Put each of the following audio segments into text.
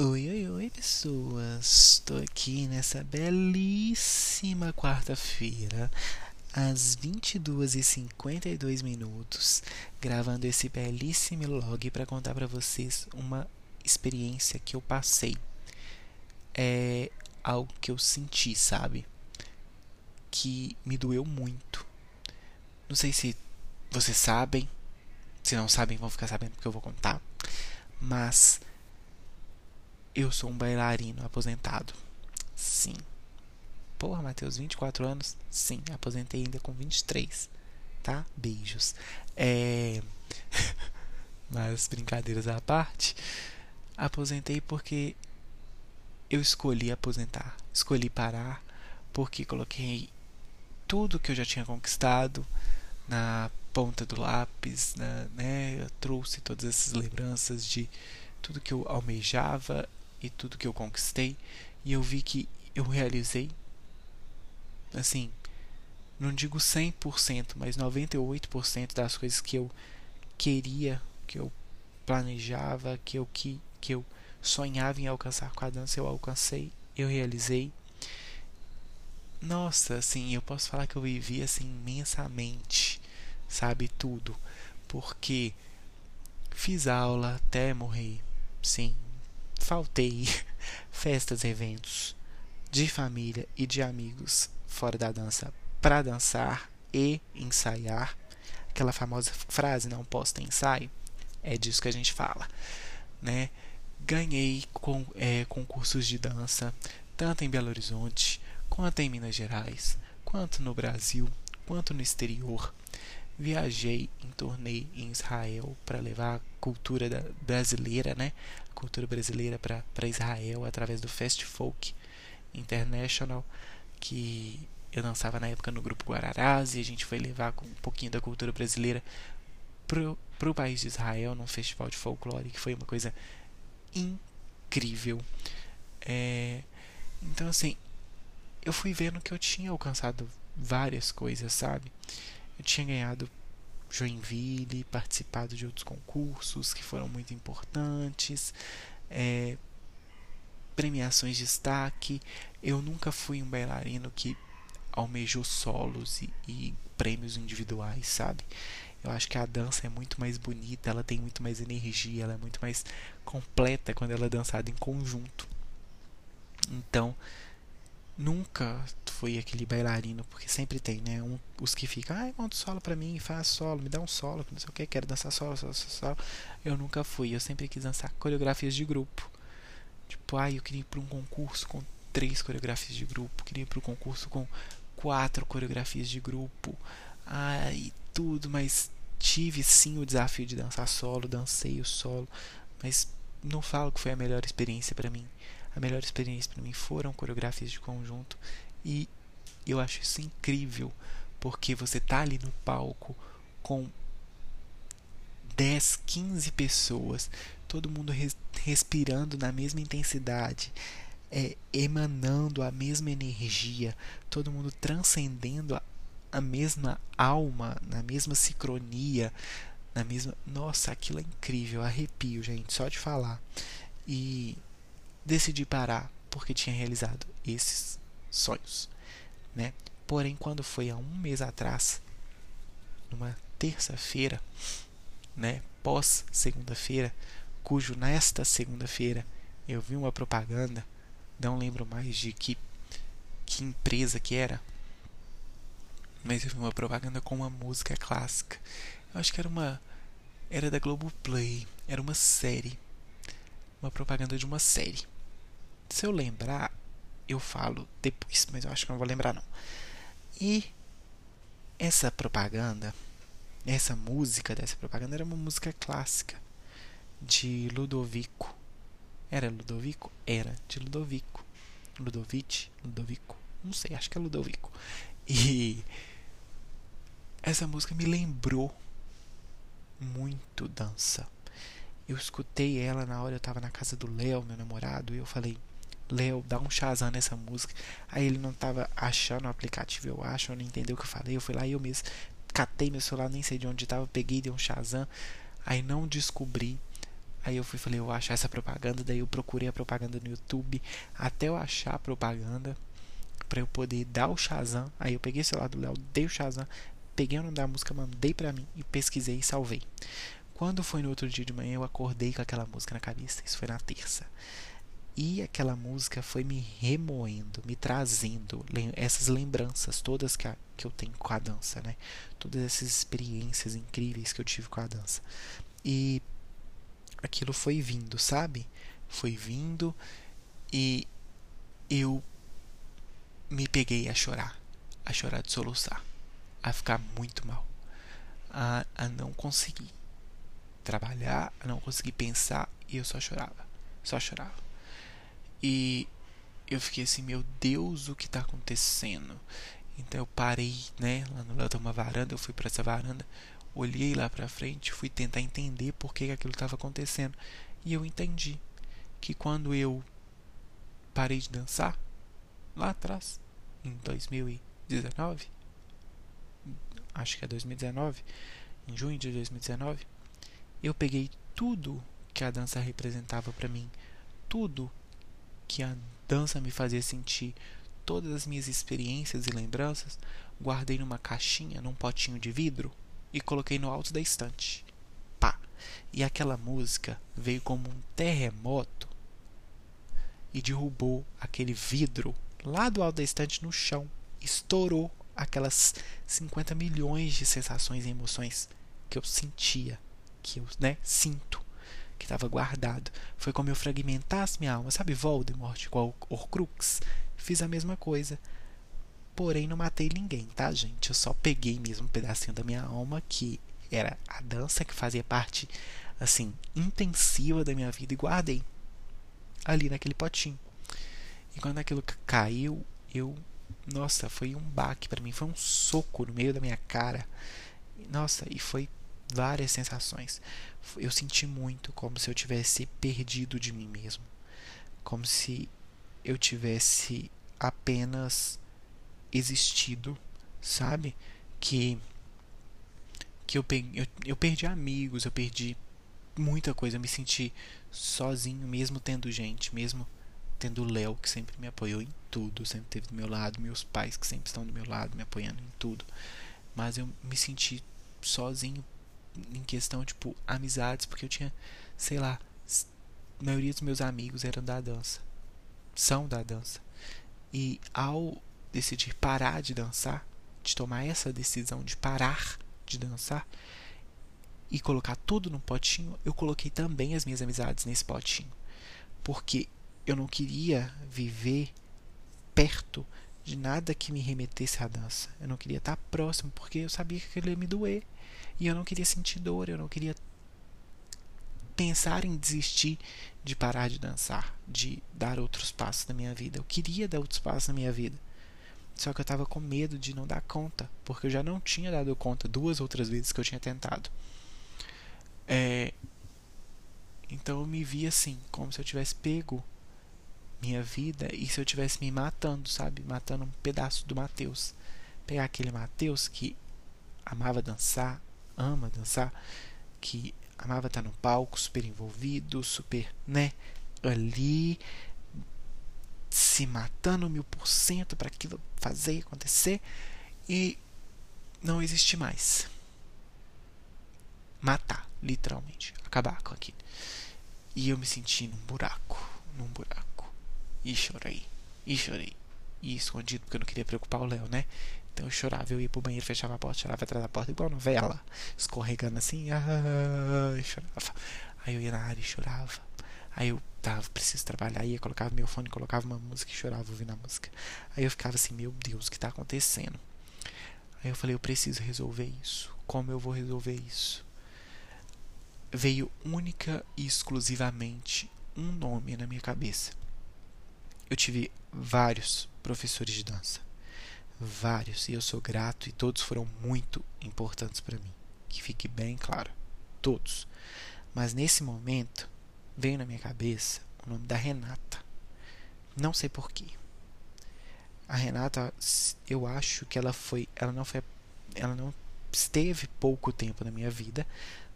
Oi, oi, oi, pessoas! Estou aqui nessa belíssima quarta-feira, às 22h52 minutos, gravando esse belíssimo log para contar para vocês uma experiência que eu passei. É algo que eu senti, sabe? Que me doeu muito. Não sei se vocês sabem, se não sabem, vão ficar sabendo porque eu vou contar, mas eu sou um bailarino aposentado. Sim. Porra, Matheus, 24 anos? Sim, aposentei ainda com 23. Tá? Beijos. É. Mas brincadeiras à parte, aposentei porque eu escolhi aposentar. Escolhi parar porque coloquei tudo que eu já tinha conquistado na ponta do lápis, na, né? Eu trouxe todas essas lembranças de tudo que eu almejava e tudo que eu conquistei e eu vi que eu realizei assim, não digo 100%, mas 98% das coisas que eu queria, que eu planejava, que eu que, que eu sonhava em alcançar com a dança, eu alcancei, eu realizei. Nossa, assim, eu posso falar que eu vivi assim imensamente, sabe tudo, porque fiz aula até morrer. Sim, faltei festas, eventos de família e de amigos fora da dança para dançar e ensaiar. Aquela famosa frase não posta ensaio, é disso que a gente fala, né? Ganhei com, é, concursos de dança tanto em Belo Horizonte quanto em Minas Gerais, quanto no Brasil, quanto no exterior. Viajei em torneio em Israel para levar a cultura brasileira, né? Cultura brasileira para Israel através do Fast Folk International, que eu dançava na época no grupo Guararás e a gente foi levar um pouquinho da cultura brasileira para o país de Israel num festival de folclore que foi uma coisa incrível. É, então, assim, eu fui vendo que eu tinha alcançado várias coisas, sabe? Eu tinha ganhado Joinville, participado de outros concursos que foram muito importantes, é, premiações de destaque. Eu nunca fui um bailarino que almejou solos e, e prêmios individuais, sabe? Eu acho que a dança é muito mais bonita, ela tem muito mais energia, ela é muito mais completa quando ela é dançada em conjunto. Então, nunca fui aquele bailarino, porque sempre tem, né? Um, os que ficam, ai, monta solo pra mim, faz solo, me dá um solo, não sei o que, quero dançar solo, solo, solo. Eu nunca fui, eu sempre quis dançar coreografias de grupo. Tipo, ai, eu queria ir pra um concurso com três coreografias de grupo, queria ir pro concurso com quatro coreografias de grupo, ai, tudo, mas tive sim o desafio de dançar solo, dancei o solo, mas não falo que foi a melhor experiência para mim a melhor experiência para mim foram coreografias de conjunto e eu acho isso incrível porque você tá ali no palco com 10, 15 pessoas, todo mundo res respirando na mesma intensidade, é, emanando a mesma energia, todo mundo transcendendo a, a mesma alma, na mesma sincronia, na mesma. Nossa, aquilo é incrível, arrepio, gente, só de falar. E decidi parar porque tinha realizado esses sonhos, né? Porém, quando foi há um mês atrás, numa terça-feira, né, pós segunda-feira, cujo nesta segunda-feira eu vi uma propaganda, não lembro mais de que que empresa que era, mas eu vi uma propaganda com uma música clássica. Eu acho que era uma era da Globoplay, era uma série, uma propaganda de uma série. Se eu lembrar, eu falo depois, mas eu acho que não vou lembrar não. E essa propaganda, essa música dessa propaganda era uma música clássica de Ludovico. Era Ludovico? Era de Ludovico. Ludovic, Ludovico, não sei, acho que é Ludovico. E essa música me lembrou muito dança. Eu escutei ela na hora eu tava na casa do Léo, meu namorado, e eu falei: Léo, dá um Shazam nessa música. Aí ele não tava achando o aplicativo, eu acho, não entendeu o que eu falei. Eu fui lá e eu mesmo catei meu celular, nem sei de onde tava, peguei, dei um Shazam. Aí não descobri. Aí eu fui falei, eu vou achar essa propaganda, daí eu procurei a propaganda no YouTube até eu achar a propaganda para eu poder dar o Shazam. Aí eu peguei o celular do Léo, dei o Shazam, peguei o nome da música, mandei para mim e pesquisei e salvei. Quando foi no outro dia de manhã, eu acordei com aquela música na cabeça. Isso foi na terça. E aquela música foi me remoendo, me trazendo essas lembranças todas que, a, que eu tenho com a dança, né? Todas essas experiências incríveis que eu tive com a dança. E aquilo foi vindo, sabe? Foi vindo e eu me peguei a chorar, a chorar de soluçar, a ficar muito mal, a, a não conseguir trabalhar, a não conseguir pensar e eu só chorava, só chorava. E eu fiquei assim, meu Deus, o que está acontecendo? Então eu parei, né, lá no lado de uma varanda, eu fui para essa varanda, olhei lá para frente, fui tentar entender por que aquilo estava acontecendo. E eu entendi que quando eu parei de dançar, lá atrás, em 2019, acho que é 2019, em junho de 2019, eu peguei tudo que a dança representava para mim, tudo que a dança me fazia sentir, todas as minhas experiências e lembranças, guardei numa caixinha, num potinho de vidro e coloquei no alto da estante. Pá! E aquela música veio como um terremoto e derrubou aquele vidro lá do alto da estante no chão, estourou aquelas 50 milhões de sensações e emoções que eu sentia, que eu, né, sinto que estava guardado. Foi como eu fragmentasse minha alma, sabe Voldemort, igual Horcrux? Fiz a mesma coisa. Porém, não matei ninguém, tá, gente? Eu só peguei mesmo um pedacinho da minha alma, que era a dança, que fazia parte, assim, intensiva da minha vida, e guardei ali naquele potinho. E quando aquilo caiu, eu. Nossa, foi um baque para mim, foi um soco no meio da minha cara. Nossa, e foi várias sensações. Eu senti muito como se eu tivesse perdido de mim mesmo. Como se eu tivesse apenas existido, sabe? Que que eu, peguei, eu, eu perdi amigos, eu perdi muita coisa, eu me senti sozinho, mesmo tendo gente, mesmo tendo o Léo, que sempre me apoiou em tudo, sempre esteve do meu lado, meus pais que sempre estão do meu lado, me apoiando em tudo. Mas eu me senti sozinho em questão, tipo, amizades, porque eu tinha, sei lá, a maioria dos meus amigos eram da dança. São da dança. E ao decidir parar de dançar, de tomar essa decisão de parar de dançar e colocar tudo num potinho, eu coloquei também as minhas amizades nesse potinho. Porque eu não queria viver perto de nada que me remetesse à dança. Eu não queria estar próximo porque eu sabia que aquilo ia me doer. E eu não queria sentir dor, eu não queria pensar em desistir de parar de dançar, de dar outros passos na minha vida. Eu queria dar outros passos na minha vida. Só que eu estava com medo de não dar conta, porque eu já não tinha dado conta duas outras vezes que eu tinha tentado. É... Então eu me vi assim, como se eu tivesse pego minha vida e se eu tivesse me matando, sabe? Matando um pedaço do Mateus. Pegar aquele Mateus que amava dançar, ama dançar, que amava estar no palco, super envolvido, super, né, ali se matando mil por cento para aquilo fazer acontecer e não existe mais. Matar, literalmente, acabar com aquilo. E eu me senti num buraco, num buraco. E chorei, e chorei. E escondido porque eu não queria preocupar o Léo, né? Então eu chorava, eu ia pro banheiro, fechava a porta, chorava atrás da porta, igual novela, escorregando assim, ah, chorava. Aí eu ia na área e chorava. Aí eu tava, preciso trabalhar, ia, colocava meu fone, colocava uma música e chorava ouvindo a música. Aí eu ficava assim, meu Deus, o que tá acontecendo? Aí eu falei, eu preciso resolver isso. Como eu vou resolver isso? Veio única e exclusivamente um nome na minha cabeça. Eu tive vários professores de dança vários e eu sou grato e todos foram muito importantes para mim. Que fique bem claro, todos. Mas nesse momento veio na minha cabeça o nome da Renata. Não sei porquê. A Renata, eu acho que ela foi, ela não foi, ela não esteve pouco tempo na minha vida,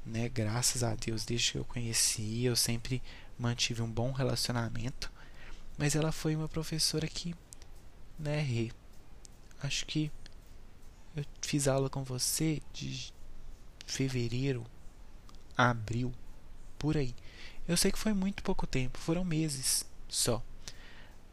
né? Graças a Deus, desde que eu conheci, eu sempre mantive um bom relacionamento. Mas ela foi uma professora que, né? Acho que eu fiz aula com você de fevereiro, abril, por aí. Eu sei que foi muito pouco tempo, foram meses só.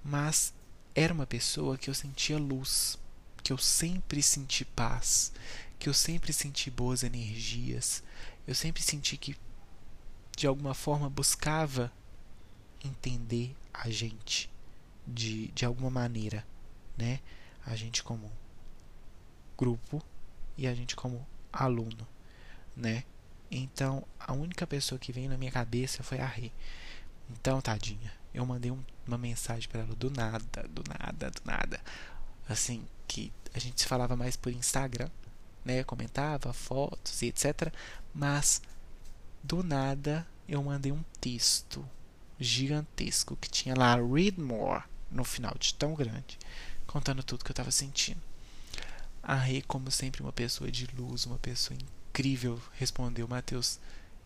Mas era uma pessoa que eu sentia luz, que eu sempre senti paz, que eu sempre senti boas energias, eu sempre senti que de alguma forma buscava entender a gente de, de alguma maneira, né? A gente como grupo e a gente como aluno, né? Então, a única pessoa que veio na minha cabeça foi a Rê. Então, tadinha, eu mandei um, uma mensagem para ela do nada, do nada, do nada. Assim, que a gente se falava mais por Instagram, né? Comentava fotos e etc. Mas, do nada, eu mandei um texto gigantesco que tinha lá Read More no final, de tão grande, contando tudo que eu estava sentindo. A Rê, como sempre, uma pessoa de luz, uma pessoa incrível, respondeu: Mateus,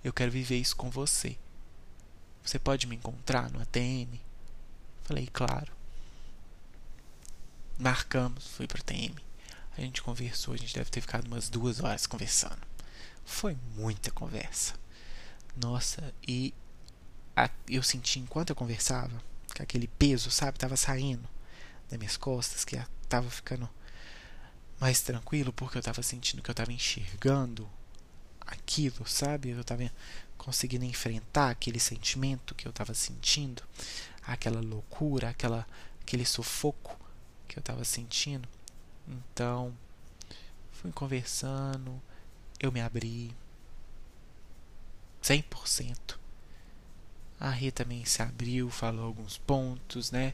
eu quero viver isso com você. Você pode me encontrar no ATM? Falei, claro. Marcamos, fui pro ATM. A gente conversou, a gente deve ter ficado umas duas horas conversando. Foi muita conversa. Nossa, e a, eu senti enquanto eu conversava que aquele peso, sabe, tava saindo das minhas costas, que tava ficando mais tranquilo porque eu estava sentindo que eu estava enxergando aquilo, sabe? Eu estava conseguindo enfrentar aquele sentimento que eu estava sentindo, aquela loucura, aquela aquele sufoco que eu estava sentindo. Então, fui conversando, eu me abri 100%. A Rita também se abriu, falou alguns pontos, né?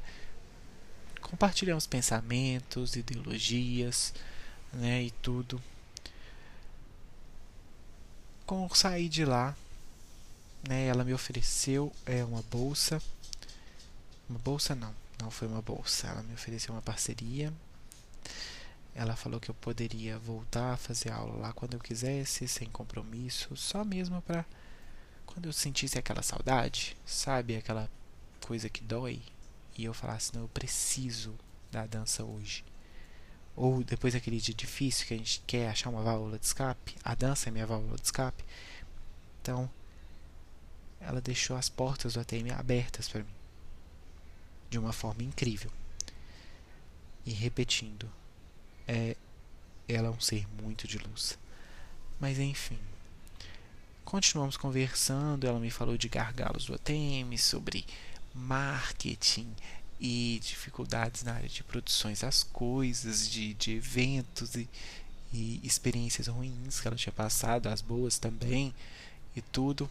Compartilhamos pensamentos, ideologias, né, e tudo. Com sair de lá, né, ela me ofereceu é uma bolsa. Uma bolsa não, não foi uma bolsa. Ela me ofereceu uma parceria. Ela falou que eu poderia voltar a fazer aula lá quando eu quisesse, sem compromisso, só mesmo para quando eu sentisse aquela saudade, sabe, aquela coisa que dói, e eu falasse, não, eu preciso da dança hoje ou depois daquele dia difícil que a gente quer achar uma válvula de escape, a dança é minha válvula de escape. Então, ela deixou as portas do ATM abertas para mim, de uma forma incrível. E repetindo, é, ela é um ser muito de luz. Mas enfim, continuamos conversando. Ela me falou de gargalos do ATM, sobre marketing, e dificuldades na área de produções das coisas, de, de eventos e, e experiências ruins que ela tinha passado, as boas também e tudo.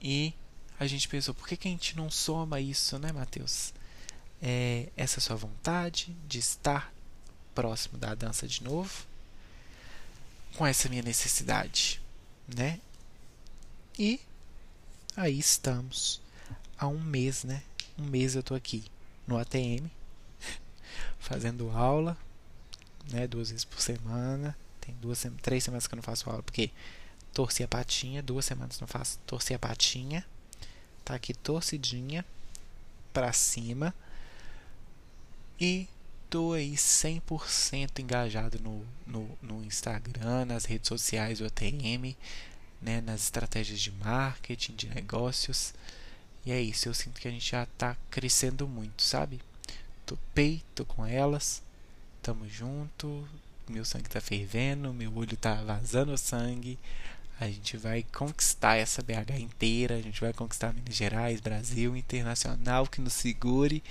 E a gente pensou, por que, que a gente não soma isso, né, Matheus? É, essa sua vontade de estar próximo da dança de novo, com essa minha necessidade, né? E aí estamos há um mês, né? um mês eu tô aqui no ATM fazendo aula, né, duas vezes por semana. Tem duas, três semanas que eu não faço aula porque torci a patinha, duas semanas não faço, torci a patinha. Tá aqui torcidinha para cima. E tô aí 100% engajado no, no, no Instagram, nas redes sociais do ATM, né, nas estratégias de marketing, de negócios. E é isso, eu sinto que a gente já tá crescendo muito, sabe? Tô com elas, tamo junto, meu sangue tá fervendo, meu olho tá vazando sangue. A gente vai conquistar essa BH inteira, a gente vai conquistar Minas Gerais, Brasil, internacional que nos segure.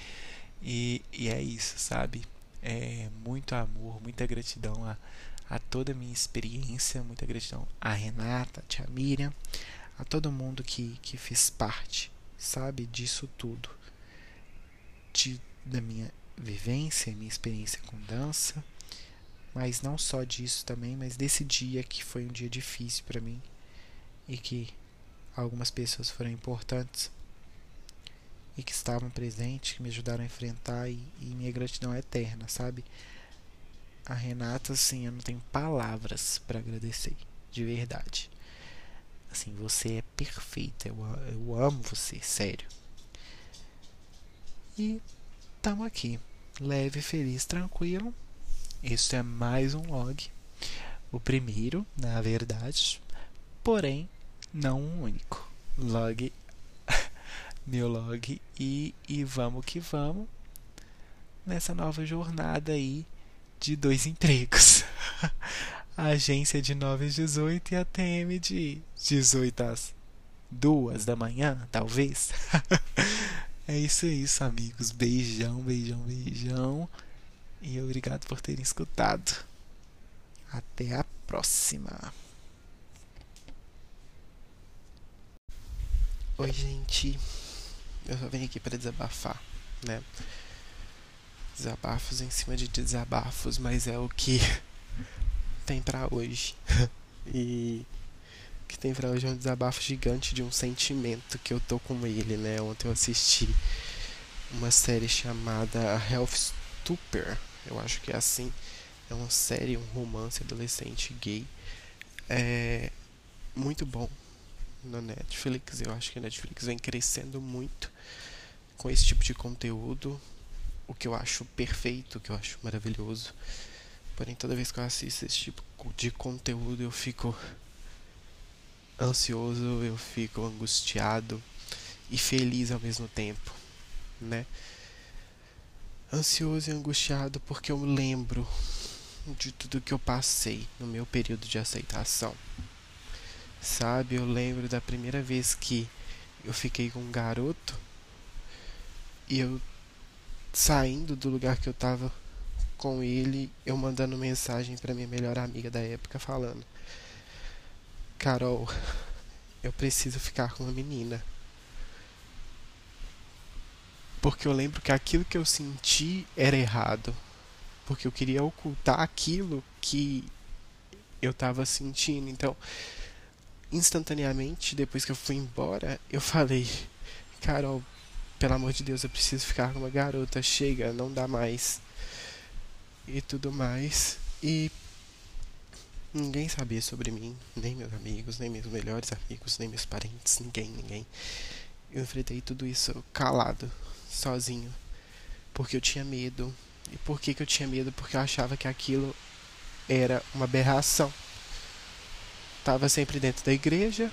E, e é isso, sabe? É muito amor, muita gratidão a, a toda a minha experiência, muita gratidão a Renata, a tia Miriam, a todo mundo que, que fez parte sabe, disso tudo. De, da minha vivência, minha experiência com dança, mas não só disso também, mas desse dia que foi um dia difícil para mim e que algumas pessoas foram importantes e que estavam presentes, que me ajudaram a enfrentar e, e minha gratidão é eterna, sabe? A Renata, assim, eu não tenho palavras para agradecer, de verdade. Assim, você é perfeita. Eu, eu amo você, sério. E tamo aqui. Leve, feliz, tranquilo. Isso é mais um log. O primeiro, na verdade. Porém, não o único. Log. meu log. E, e vamos que vamos. Nessa nova jornada aí de dois empregos. Agência de 9 às 18 e a TM de 18 às 2 da manhã, talvez. é isso, é isso, amigos. Beijão, beijão, beijão. E obrigado por terem escutado. Até a próxima. Oi, gente. Eu só venho aqui para desabafar, né? Desabafos em cima de desabafos, mas é o que tem para hoje. e o que tem para hoje é um desabafo gigante de um sentimento que eu tô com ele, né? Ontem eu assisti uma série chamada Health Stupor, eu acho que é assim. É uma série, um romance adolescente gay. É muito bom no Netflix. Eu acho que a Netflix vem crescendo muito com esse tipo de conteúdo, o que eu acho perfeito, o que eu acho maravilhoso. Porém, toda vez que eu assisto esse tipo de conteúdo, eu fico ansioso, eu fico angustiado e feliz ao mesmo tempo, né? Ansioso e angustiado porque eu lembro de tudo que eu passei no meu período de aceitação. Sabe, eu lembro da primeira vez que eu fiquei com um garoto e eu saindo do lugar que eu tava com ele, eu mandando mensagem para minha melhor amiga da época falando: "Carol, eu preciso ficar com uma menina". Porque eu lembro que aquilo que eu senti era errado. Porque eu queria ocultar aquilo que eu tava sentindo. Então, instantaneamente, depois que eu fui embora, eu falei: Carol, pelo amor de Deus, eu preciso ficar com uma garota, chega, não dá mais. E tudo mais. E ninguém sabia sobre mim, nem meus amigos, nem meus melhores amigos, nem meus parentes, ninguém, ninguém. Eu enfrentei tudo isso calado, sozinho, porque eu tinha medo. E por que, que eu tinha medo? Porque eu achava que aquilo era uma aberração estava sempre dentro da igreja,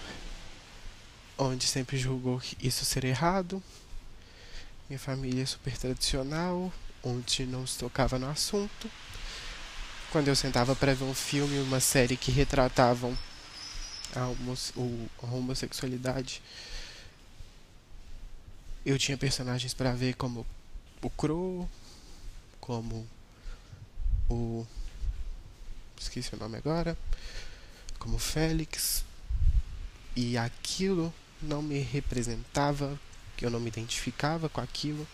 onde sempre julgou isso ser errado. Minha família é super tradicional, onde não se tocava no assunto. Quando eu sentava para ver um filme, uma série que retratavam a, a homossexualidade, eu tinha personagens para ver como o Crow, como o. Esqueci o nome agora como Félix, e aquilo não me representava, eu não me identificava com aquilo,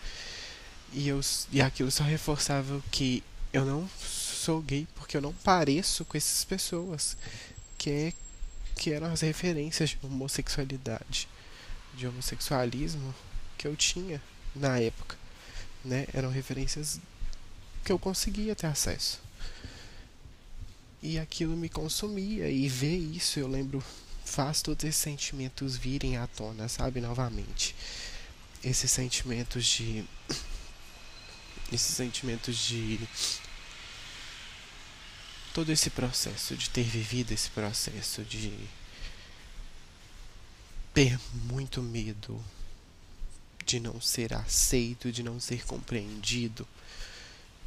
e, eu, e aquilo só reforçava que eu não sou gay porque eu não pareço com essas pessoas, que, é, que eram as referências de homossexualidade, de homossexualismo que eu tinha na época. Né? Eram referências que eu conseguia ter acesso e aquilo me consumia e ver isso eu lembro faz todos esses sentimentos virem à tona, sabe, novamente. Esses sentimentos de esses sentimentos de todo esse processo de ter vivido esse processo de ter muito medo de não ser aceito, de não ser compreendido,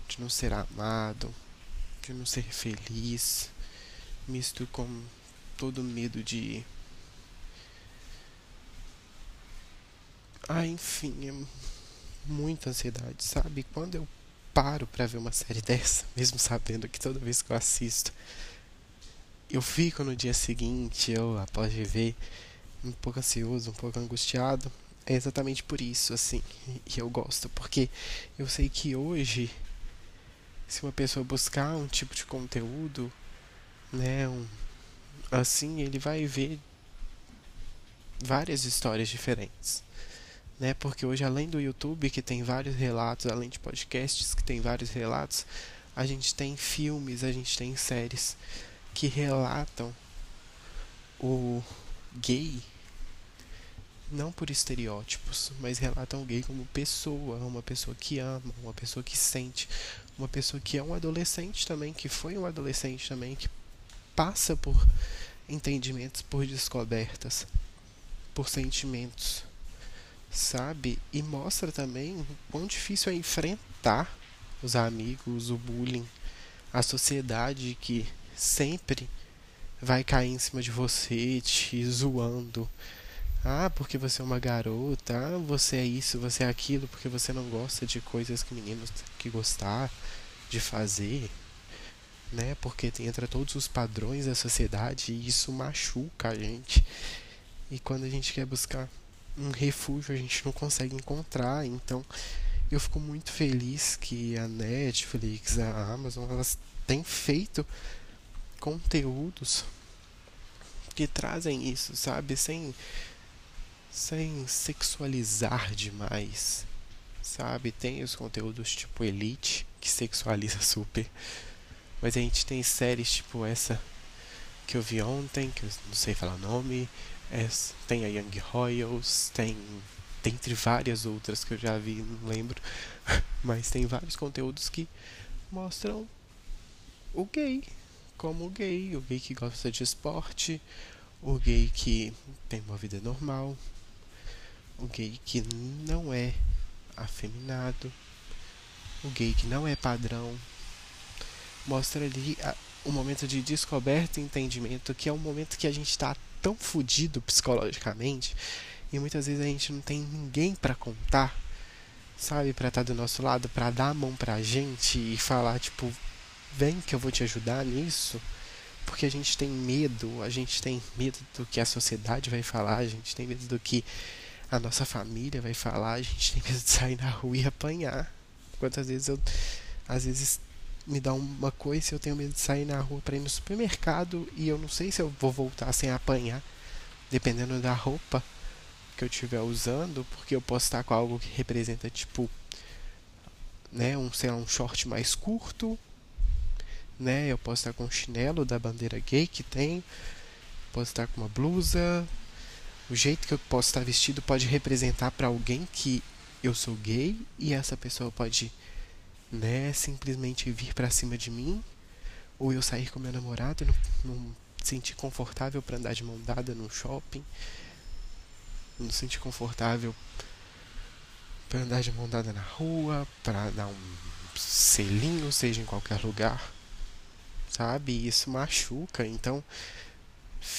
de não ser amado, de não ser feliz, misto com todo medo de. Ah, enfim, é muita ansiedade, sabe? Quando eu paro para ver uma série dessa, mesmo sabendo que toda vez que eu assisto, eu fico no dia seguinte, eu após ver, um pouco ansioso, um pouco angustiado, é exatamente por isso, assim, e eu gosto, porque eu sei que hoje se uma pessoa buscar um tipo de conteúdo, né, um, assim ele vai ver várias histórias diferentes, né? Porque hoje além do YouTube que tem vários relatos, além de podcasts que tem vários relatos, a gente tem filmes, a gente tem séries que relatam o gay não por estereótipos, mas relatam o gay como pessoa, uma pessoa que ama, uma pessoa que sente, uma pessoa que é um adolescente também, que foi um adolescente também, que passa por entendimentos, por descobertas, por sentimentos, sabe? E mostra também o quão difícil é enfrentar os amigos, o bullying, a sociedade que sempre vai cair em cima de você, te zoando. Ah, porque você é uma garota, ah, você é isso, você é aquilo, porque você não gosta de coisas que meninos que gostar de fazer, né? Porque entra todos os padrões da sociedade e isso machuca a gente. E quando a gente quer buscar um refúgio, a gente não consegue encontrar. Então, eu fico muito feliz que a Netflix, a Amazon, elas têm feito conteúdos que trazem isso, sabe? Sem, sem sexualizar demais, sabe? Tem os conteúdos tipo Elite, que sexualiza super. Mas a gente tem séries tipo essa que eu vi ontem, que eu não sei falar o nome. É, tem a Young Royals, tem dentre várias outras que eu já vi, não lembro. Mas tem vários conteúdos que mostram o gay, como o gay, o gay que gosta de esporte, o gay que tem uma vida normal, o gay que não é afeminado, o gay que não é padrão. Mostra ali o um momento de descoberta e entendimento, que é um momento que a gente está tão fodido psicologicamente e muitas vezes a gente não tem ninguém para contar, sabe, para estar tá do nosso lado, para dar a mão pra gente e falar tipo, vem que eu vou te ajudar nisso, porque a gente tem medo, a gente tem medo do que a sociedade vai falar, a gente tem medo do que a nossa família vai falar, a gente tem medo de sair na rua e apanhar. Quantas vezes eu às vezes me dá uma coisa, eu tenho medo de sair na rua para ir no supermercado e eu não sei se eu vou voltar sem apanhar, dependendo da roupa que eu estiver usando, porque eu posso estar com algo que representa tipo, né, um, sei lá, um short mais curto, né? Eu posso estar com um chinelo da bandeira gay que tem, posso estar com uma blusa. O jeito que eu posso estar vestido pode representar para alguém que eu sou gay e essa pessoa pode, né, simplesmente vir para cima de mim, ou eu sair com meu namorado e não, não sentir confortável para andar de mão dada no shopping não se sentir confortável para andar de mão dada na rua, para dar um selinho, seja em qualquer lugar, sabe? Isso machuca. Então,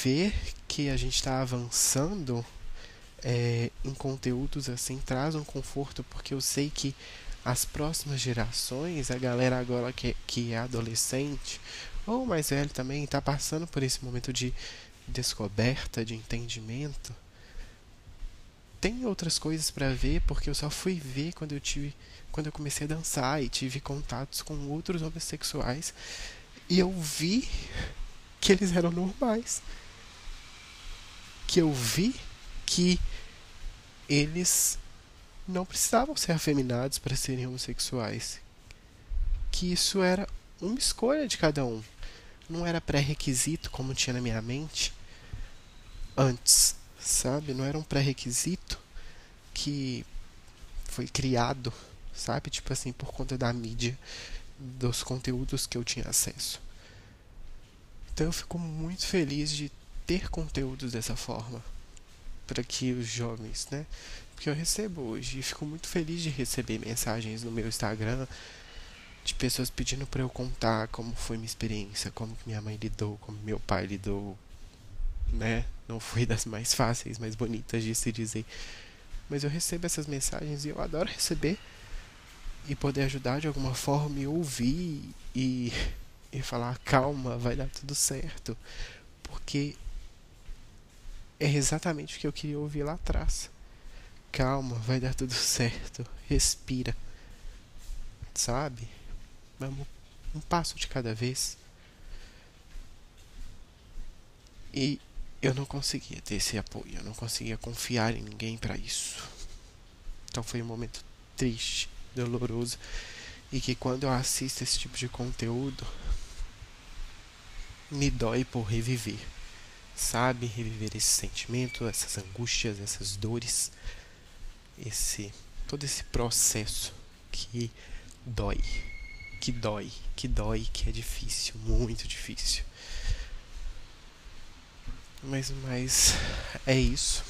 ver que a gente está avançando é, em conteúdos assim traz um conforto, porque eu sei que as próximas gerações, a galera agora que, que é adolescente, ou mais velho também, está passando por esse momento de descoberta, de entendimento tem outras coisas para ver porque eu só fui ver quando eu tive quando eu comecei a dançar e tive contatos com outros homossexuais e eu vi que eles eram normais. Que eu vi que eles não precisavam ser afeminados para serem homossexuais que isso era uma escolha de cada um não era pré-requisito como tinha na minha mente antes sabe? Não era um pré-requisito que foi criado, sabe? Tipo assim, por conta da mídia, dos conteúdos que eu tinha acesso. Então eu fico muito feliz de ter conteúdos dessa forma para que os jovens, né? Porque eu recebo hoje e fico muito feliz de receber mensagens no meu Instagram de pessoas pedindo para eu contar como foi minha experiência, como que minha mãe lidou, como meu pai lidou, né? Não foi das mais fáceis, mais bonitas de se dizer. Mas eu recebo essas mensagens e eu adoro receber e poder ajudar de alguma forma e ouvir e, e falar calma, vai dar tudo certo. Porque é exatamente o que eu queria ouvir lá atrás. Calma, vai dar tudo certo. Respira. Sabe? Vamos um passo de cada vez. E eu não conseguia ter esse apoio, eu não conseguia confiar em ninguém para isso. Então foi um momento triste, doloroso e que quando eu assisto esse tipo de conteúdo me dói por reviver, sabe? Reviver esse sentimento, essas angústias, essas dores, esse todo esse processo que dói, que dói, que dói, que é difícil, muito difícil. Mas, mas é isso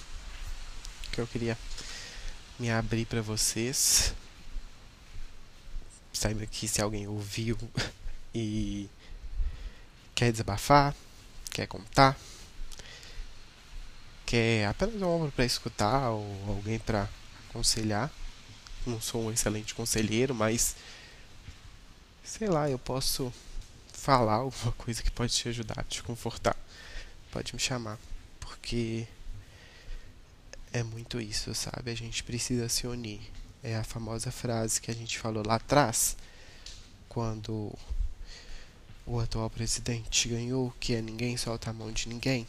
que eu queria me abrir para vocês. Saiba que se alguém ouviu e quer desabafar, quer contar, quer apenas um ombro para escutar ou alguém para aconselhar. Não sou um excelente conselheiro, mas sei lá, eu posso falar alguma coisa que pode te ajudar, te confortar pode me chamar, porque é muito isso, sabe? A gente precisa se unir. É a famosa frase que a gente falou lá atrás, quando o atual presidente ganhou, que é ninguém solta a mão de ninguém.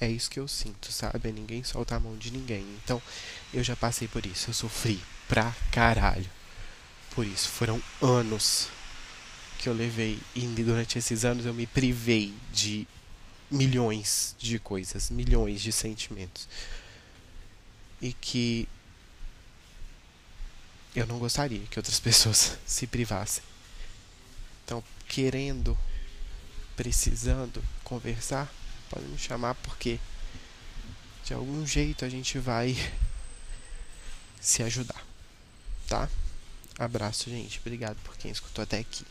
É isso que eu sinto, sabe? Ninguém solta a mão de ninguém. Então, eu já passei por isso. Eu sofri pra caralho. Por isso, foram anos que eu levei. E durante esses anos eu me privei de milhões de coisas, milhões de sentimentos. E que eu não gostaria que outras pessoas se privassem. Então, querendo, precisando conversar, pode me chamar porque de algum jeito a gente vai se ajudar, tá? Abraço, gente. Obrigado por quem escutou até aqui.